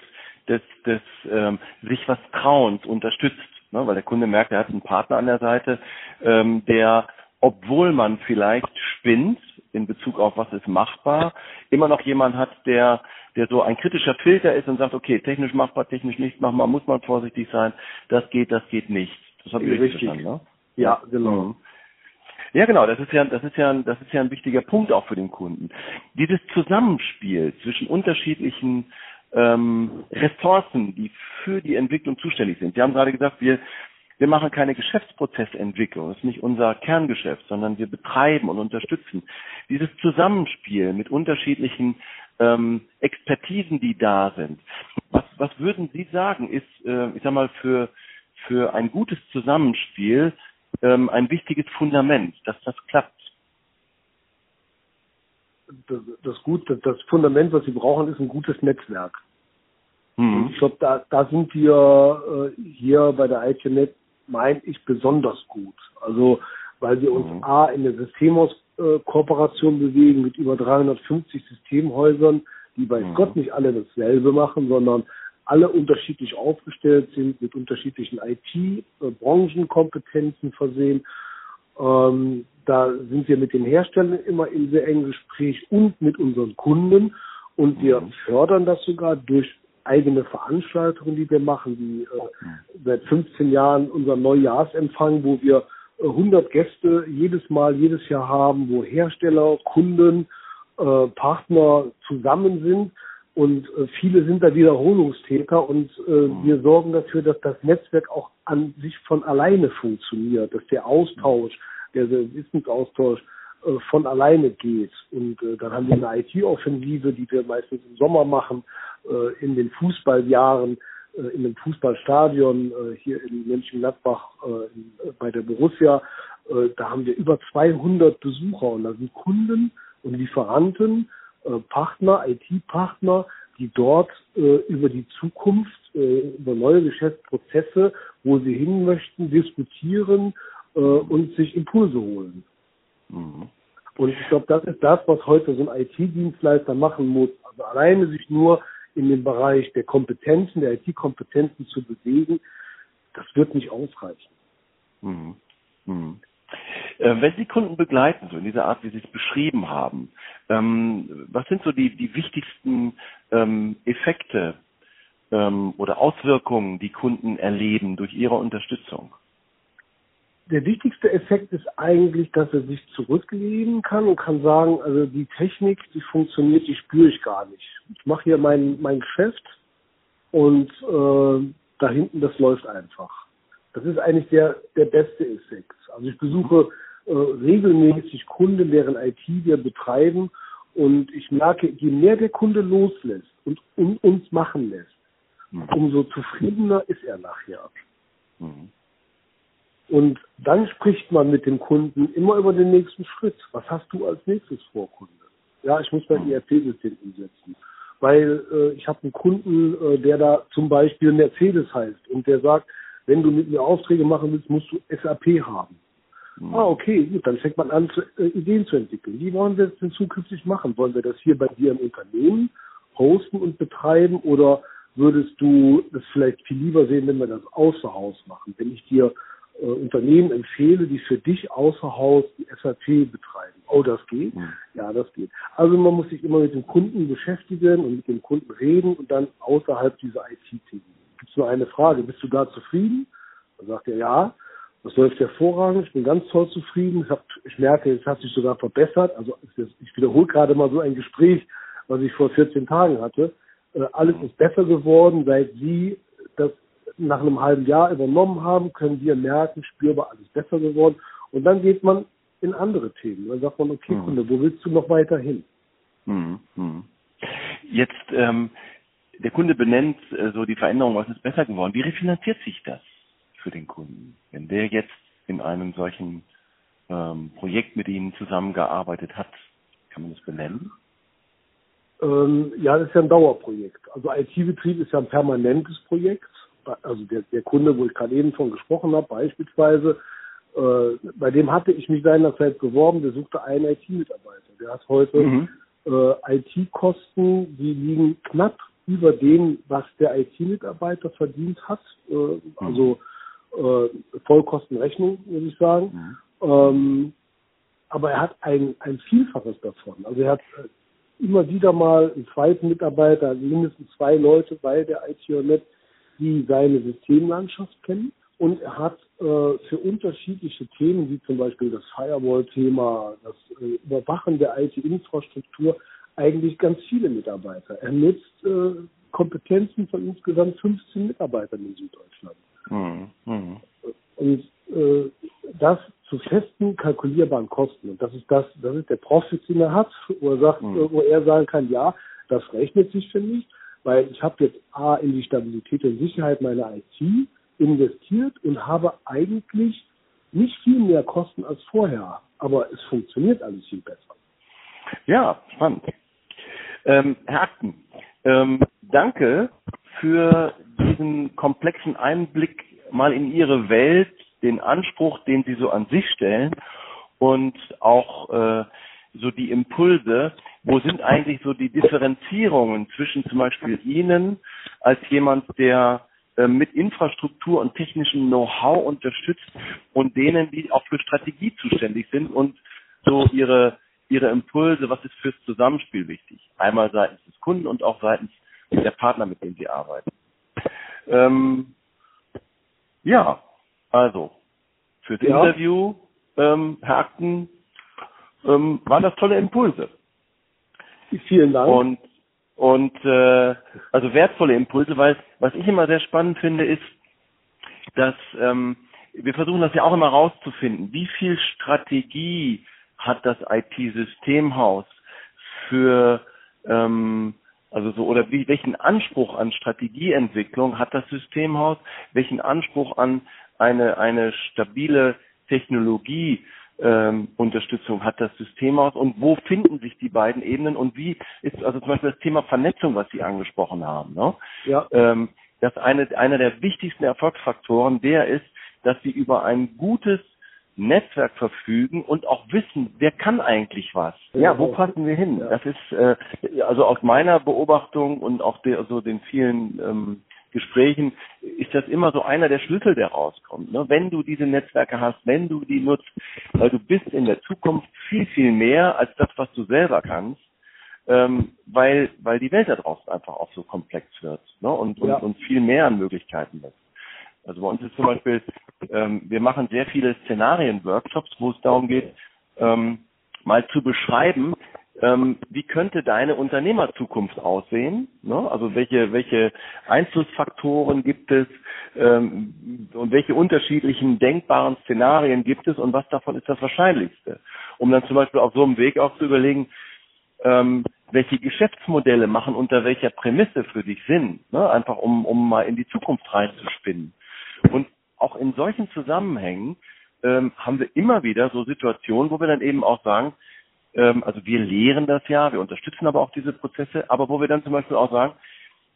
des, des ähm, sich was Trauens unterstützt, ne? weil der Kunde merkt, er hat einen Partner an der Seite, ähm, der obwohl man vielleicht spinnt in Bezug auf was ist machbar, immer noch jemand hat, der, der so ein kritischer Filter ist und sagt, okay, technisch machbar, technisch nicht machbar, muss man vorsichtig sein, das geht, das geht nicht. Das habe ich richtig verstanden, ne? Ja, genau. Mhm. Ja, genau, das ist ja, das ist ja, das ist ja ein wichtiger Punkt auch für den Kunden. Dieses Zusammenspiel zwischen unterschiedlichen ähm, Ressourcen, die für die Entwicklung zuständig sind. Sie haben gerade gesagt, wir wir machen keine Geschäftsprozessentwicklung, das ist nicht unser Kerngeschäft, sondern wir betreiben und unterstützen. Dieses Zusammenspiel mit unterschiedlichen ähm, Expertisen, die da sind. Was, was würden Sie sagen, ist, äh, ich sag mal, für, für ein gutes Zusammenspiel ähm, ein wichtiges Fundament, dass das klappt? Das, das, gut, das Fundament, was Sie brauchen, ist ein gutes Netzwerk. Mhm. Ich glaube, da, da sind wir äh, hier bei der ITNet meine ich besonders gut. Also weil wir uns mhm. A in der Systemhauskooperation bewegen mit über 350 Systemhäusern, die weiß mhm. Gott nicht alle dasselbe machen, sondern alle unterschiedlich aufgestellt sind, mit unterschiedlichen IT-Branchenkompetenzen versehen. Ähm, da sind wir mit den Herstellern immer in sehr engen Gespräch und mit unseren Kunden und wir mhm. fördern das sogar durch eigene Veranstaltungen, die wir machen, wie äh, seit 15 Jahren unser Neujahrsempfang, wo wir äh, 100 Gäste jedes Mal, jedes Jahr haben, wo Hersteller, Kunden, äh, Partner zusammen sind. Und äh, viele sind da Wiederholungstäter und äh, wir sorgen dafür, dass das Netzwerk auch an sich von alleine funktioniert, dass der Austausch, der, Wissensaustausch äh, von alleine geht. Und äh, dann haben wir eine IT-Offensive, die wir meistens im Sommer machen, äh, in den Fußballjahren, äh, in dem Fußballstadion äh, hier in Mönchengladbach äh, äh, bei der Borussia. Äh, da haben wir über 200 Besucher und da sind Kunden und Lieferanten, äh, Partner, IT-Partner, die dort äh, über die Zukunft, äh, über neue Geschäftsprozesse, wo sie hin möchten, diskutieren äh, und sich Impulse holen. Mhm. Und ich glaube, das ist das, was heute so ein IT-Dienstleister machen muss. Also alleine sich nur in dem Bereich der Kompetenzen, der IT-Kompetenzen zu bewegen, das wird nicht ausreichen. Mhm. Mhm. Äh, wenn Sie Kunden begleiten, so in dieser Art, wie Sie es beschrieben haben, ähm, was sind so die, die wichtigsten ähm, Effekte ähm, oder Auswirkungen, die Kunden erleben durch Ihre Unterstützung? Der wichtigste Effekt ist eigentlich, dass er sich zurücklehnen kann und kann sagen, also die Technik, die funktioniert, die spüre ich gar nicht. Ich mache hier mein, mein Geschäft und äh, da hinten, das läuft einfach. Das ist eigentlich der, der beste Effekt. Also ich besuche äh, regelmäßig Kunden, deren IT wir betreiben und ich merke, je mehr der Kunde loslässt und, und uns machen lässt, mhm. umso zufriedener ist er nachher. Mhm. Und dann spricht man mit dem Kunden immer über den nächsten Schritt. Was hast du als nächstes vor, Kunde? Ja, ich muss mein ERP-System umsetzen. Weil äh, ich habe einen Kunden, äh, der da zum Beispiel Mercedes heißt und der sagt, wenn du mit mir Aufträge machen willst, musst du SAP haben. Mhm. Ah, okay, gut, dann fängt man an, zu, äh, Ideen zu entwickeln. Wie wollen wir das denn zukünftig machen? Wollen wir das hier bei dir im Unternehmen hosten und betreiben oder würdest du das vielleicht viel lieber sehen, wenn wir das außer Haus machen? Wenn ich dir äh, Unternehmen empfehle, die für dich außer Haus die SAP betreiben. Oh, das geht? Mhm. Ja, das geht. Also man muss sich immer mit dem Kunden beschäftigen und mit dem Kunden reden und dann außerhalb dieser IT-Themen. Gibt es nur eine Frage, bist du da zufrieden? Dann sagt er, ja, das läuft hervorragend, ich bin ganz toll zufrieden. Ich, hab, ich merke, es hat sich sogar verbessert. Also ich wiederhole gerade mal so ein Gespräch, was ich vor 14 Tagen hatte. Äh, alles ist besser geworden, seit Sie das nach einem halben Jahr übernommen haben, können wir merken, spürbar alles besser geworden. Und dann geht man in andere Themen. Dann sagt man, okay, mhm. Kunde, wo willst du noch weiter hin? Mhm. mhm. Jetzt, ähm, der Kunde benennt äh, so die Veränderung, was ist besser geworden. Wie refinanziert sich das für den Kunden, wenn der jetzt in einem solchen ähm, Projekt mit Ihnen zusammengearbeitet hat? Kann man das benennen? Ähm, ja, das ist ja ein Dauerprojekt. Also IT-Betrieb ist ja ein permanentes Projekt also der, der Kunde, wo ich gerade eben von gesprochen habe, beispielsweise, äh, bei dem hatte ich mich seinerzeit beworben, der suchte einen IT-Mitarbeiter. Der hat heute mhm. äh, IT-Kosten, die liegen knapp über dem, was der IT-Mitarbeiter verdient hat. Äh, mhm. Also äh, Vollkostenrechnung, muss ich sagen. Mhm. Ähm, aber er hat ein, ein Vielfaches davon. Also er hat äh, immer wieder mal einen zweiten Mitarbeiter, also mindestens zwei Leute bei der IT-Net, die seine Systemlandschaft kennen und er hat äh, für unterschiedliche Themen, wie zum Beispiel das Firewall-Thema, das äh, Überwachen der IT-Infrastruktur, eigentlich ganz viele Mitarbeiter. Er nutzt äh, Kompetenzen von insgesamt 15 Mitarbeitern in Süddeutschland. Mhm. Mhm. Und äh, das zu festen, kalkulierbaren Kosten. Und das ist das, das ist der Profit, den er hat, wo er sagt, mhm. wo er sagen kann, ja, das rechnet sich für mich weil ich habe jetzt A in die Stabilität und Sicherheit meiner IT investiert und habe eigentlich nicht viel mehr Kosten als vorher, aber es funktioniert alles viel besser. Ja, spannend. Ähm, Herr Akten, ähm, danke für diesen komplexen Einblick mal in Ihre Welt, den Anspruch, den Sie so an sich stellen und auch äh, so die Impulse, wo sind eigentlich so die Differenzierungen zwischen zum Beispiel Ihnen als jemand, der äh, mit Infrastruktur und technischem Know-how unterstützt und denen, die auch für Strategie zuständig sind und so ihre, ihre Impulse, was ist fürs Zusammenspiel wichtig? Einmal seitens des Kunden und auch seitens der Partner, mit denen sie arbeiten. Ähm, ja, also fürs ja. Interview, ähm, Herr Akten, ähm, waren das tolle Impulse. Vielen Dank. Und, und äh, also wertvolle Impulse, weil was ich immer sehr spannend finde, ist, dass ähm, wir versuchen das ja auch immer rauszufinden, wie viel Strategie hat das IT-Systemhaus für ähm, also so oder wie, welchen Anspruch an Strategieentwicklung hat das Systemhaus, welchen Anspruch an eine eine stabile Technologie ähm, Unterstützung hat das System aus und wo finden sich die beiden Ebenen und wie ist also zum Beispiel das Thema Vernetzung, was Sie angesprochen haben. Ne? Ja. Ähm, dass eine, einer der wichtigsten Erfolgsfaktoren der ist, dass Sie über ein gutes Netzwerk verfügen und auch wissen, wer kann eigentlich was. Ja, wo passen wir hin? Ja. Das ist äh, also aus meiner Beobachtung und auch der, also den vielen ähm, Gesprächen ist das immer so einer der Schlüssel, der rauskommt. Ne? Wenn du diese Netzwerke hast, wenn du die nutzt, weil du bist in der Zukunft viel, viel mehr als das, was du selber kannst, ähm, weil, weil die Welt da draußen einfach auch so komplex wird ne? und, und, ja. und viel mehr an Möglichkeiten wird. Also bei uns ist zum Beispiel, ähm, wir machen sehr viele Szenarien-Workshops, wo es darum geht, ähm, mal zu beschreiben, ähm, wie könnte deine Unternehmerzukunft aussehen? Ne? Also welche, welche Einflussfaktoren gibt es ähm, und welche unterschiedlichen denkbaren Szenarien gibt es und was davon ist das Wahrscheinlichste? Um dann zum Beispiel auf so einem Weg auch zu überlegen, ähm, welche Geschäftsmodelle machen unter welcher Prämisse für dich Sinn? Ne? Einfach um, um mal in die Zukunft reinzuspinnen. Und auch in solchen Zusammenhängen ähm, haben wir immer wieder so Situationen, wo wir dann eben auch sagen, ähm, also wir lehren das ja, wir unterstützen aber auch diese Prozesse, aber wo wir dann zum Beispiel auch sagen,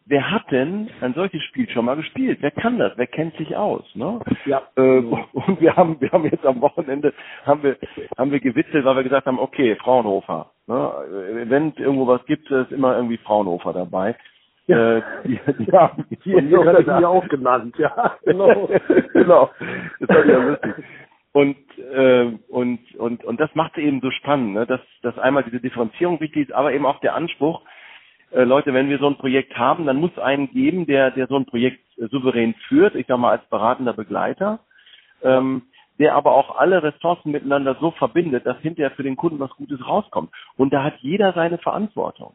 wer hat denn ein solches Spiel schon mal gespielt? Wer kann das? Wer kennt sich aus? Ne? Ja. Äh, und wir haben, wir haben jetzt am Wochenende haben wir, haben wir gewitzelt, weil wir gesagt haben, okay, Fraunhofer. Ne? Wenn es irgendwo was gibt, ist immer irgendwie Fraunhofer dabei. Ja, äh, die, die haben hier, hier er auch genannt, ja. Genau. genau. Das war ja lustig. Und, äh, und, und, und das macht eben so spannend, ne? dass, dass einmal diese Differenzierung wichtig ist, aber eben auch der Anspruch, äh, Leute, wenn wir so ein Projekt haben, dann muss einen geben, der, der so ein Projekt äh, souverän führt, ich sag mal als beratender Begleiter, ähm, der aber auch alle Ressourcen miteinander so verbindet, dass hinterher für den Kunden was Gutes rauskommt. Und da hat jeder seine Verantwortung.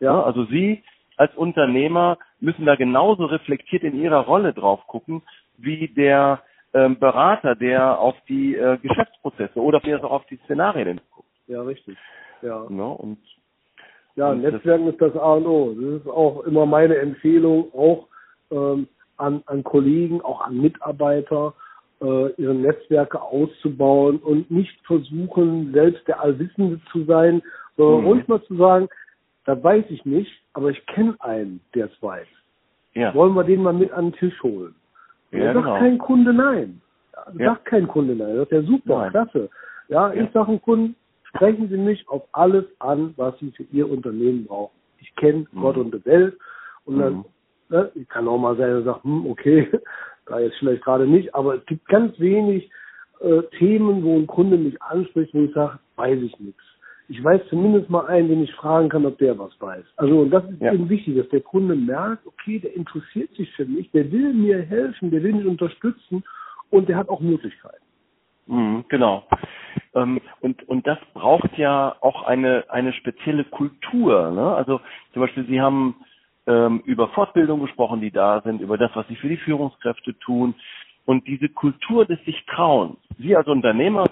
Ja, also Sie als Unternehmer müssen da genauso reflektiert in Ihrer Rolle drauf gucken, wie der ähm, Berater, der auf die äh, Geschäftsprozesse oder vielleicht auch auf die Szenarien guckt. Ja, richtig. Ja. Ne? Und, ja, und Netzwerken das, ist das A und O. Das ist auch immer meine Empfehlung, auch ähm, an, an Kollegen, auch an Mitarbeiter, äh, ihre Netzwerke auszubauen und nicht versuchen, selbst der Allwissende zu sein, sondern mhm. ruhig mal zu sagen, da weiß ich nicht, aber ich kenne einen, der es weiß. Ja. Wollen wir den mal mit an den Tisch holen? Ja, da sagt genau. kein Kunde nein. Da ja. Sagt kein Kunde nein. Das ist ja super, nein. klasse. Ja, ja. ich sage dem Kunden, sprechen Sie mich auf alles an, was Sie für Ihr Unternehmen brauchen. Ich kenne mhm. Gott und die Welt. Und dann, mhm. ne, ich kann auch mal sagen, sagen, hm, okay, da jetzt vielleicht gerade nicht, aber es gibt ganz wenig äh, Themen, wo ein Kunde mich anspricht, wo ich sage, weiß ich nichts ich weiß zumindest mal einen, den ich fragen kann, ob der was weiß. Also und das ist ja. eben wichtig, dass der Kunde merkt, okay, der interessiert sich für mich, der will mir helfen, der will mich unterstützen und der hat auch Möglichkeiten. Mhm, genau. Ähm, und, und das braucht ja auch eine, eine spezielle Kultur. Ne? Also zum Beispiel, Sie haben ähm, über Fortbildung gesprochen, die da sind, über das, was Sie für die Führungskräfte tun. Und diese Kultur des sich trauen. Sie als Unternehmer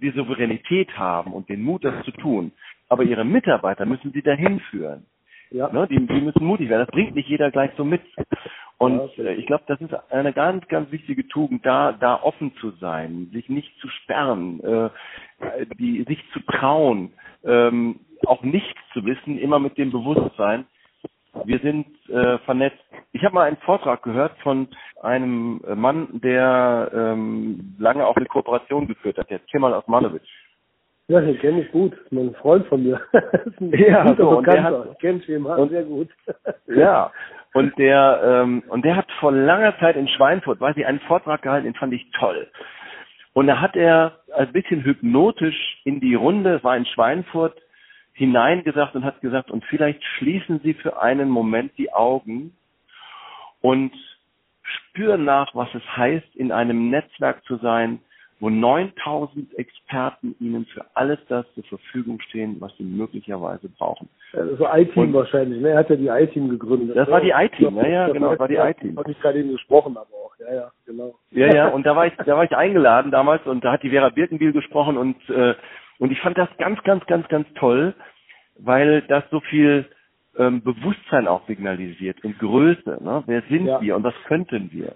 die Souveränität haben und den Mut, das zu tun. Aber ihre Mitarbeiter müssen sie dahin führen. Ja. Ne, die, die müssen mutig werden. Das bringt nicht jeder gleich so mit. Und ja, äh, ich glaube, das ist eine ganz, ganz wichtige Tugend, da, da offen zu sein, sich nicht zu sperren, äh, die, sich zu trauen, ähm, auch nichts zu wissen, immer mit dem Bewusstsein, wir sind äh, vernetzt. Ich habe mal einen Vortrag gehört von einem Mann, der ähm, lange auch eine Kooperation geführt hat, der Kemal Osmanovic. Ja, den kenne ich gut. Das ist ein Freund von mir. ja, so, und der hat, kennt Kemal sehr gut. ja, und der ähm, und der hat vor langer Zeit in Schweinfurt, weiß ich, einen Vortrag gehalten, den fand ich toll. Und da hat er ein bisschen hypnotisch in die Runde, es war in Schweinfurt, hineingesagt und hat gesagt, und vielleicht schließen Sie für einen Moment die Augen und spüren nach, was es heißt, in einem Netzwerk zu sein, wo 9000 Experten Ihnen für alles das zur Verfügung stehen, was Sie möglicherweise brauchen. Also I-Team wahrscheinlich, ne? Er hat ja die I-Team gegründet. Das war die I-Team, ja, ja, genau, das war die I-Team. Habe ich gerade eben gesprochen, aber auch, ja, ja, genau. Ja, ja, und da war ich, da war ich eingeladen damals und da hat die Vera Birkenbiel gesprochen und äh, und ich fand das ganz, ganz, ganz, ganz toll, weil das so viel ähm, Bewusstsein auch signalisiert und Größe. Ne? Wer sind ja. wir und was könnten wir?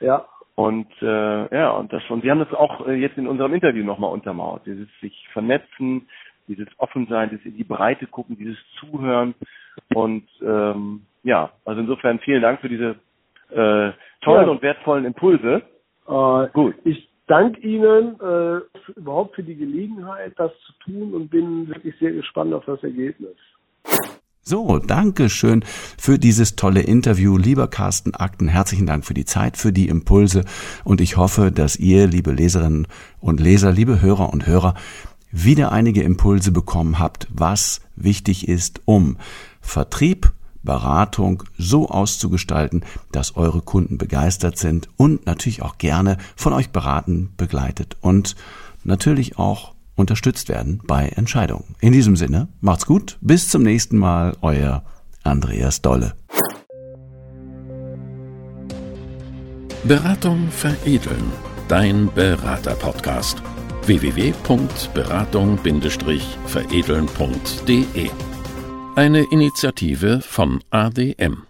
Ja. Und äh, ja, und das und Sie haben das auch äh, jetzt in unserem Interview nochmal untermauert. Dieses sich vernetzen, dieses Offensein, dieses in die Breite gucken, dieses Zuhören. Und ähm, ja, also insofern vielen Dank für diese äh, tollen ja. und wertvollen Impulse. Äh, Gut. Ich danke Ihnen äh, überhaupt für die Gelegenheit, das zu tun und bin wirklich sehr gespannt auf das Ergebnis. So, danke schön für dieses tolle Interview. Lieber Carsten Akten, herzlichen Dank für die Zeit, für die Impulse und ich hoffe, dass ihr, liebe Leserinnen und Leser, liebe Hörer und Hörer, wieder einige Impulse bekommen habt, was wichtig ist, um Vertrieb, Beratung so auszugestalten, dass eure Kunden begeistert sind und natürlich auch gerne von euch beraten, begleitet und natürlich auch unterstützt werden bei Entscheidungen. In diesem Sinne, macht's gut, bis zum nächsten Mal, euer Andreas Dolle. Beratung veredeln. Dein Berater-Podcast. www.beratung-veredeln.de Eine Initiative von ADM.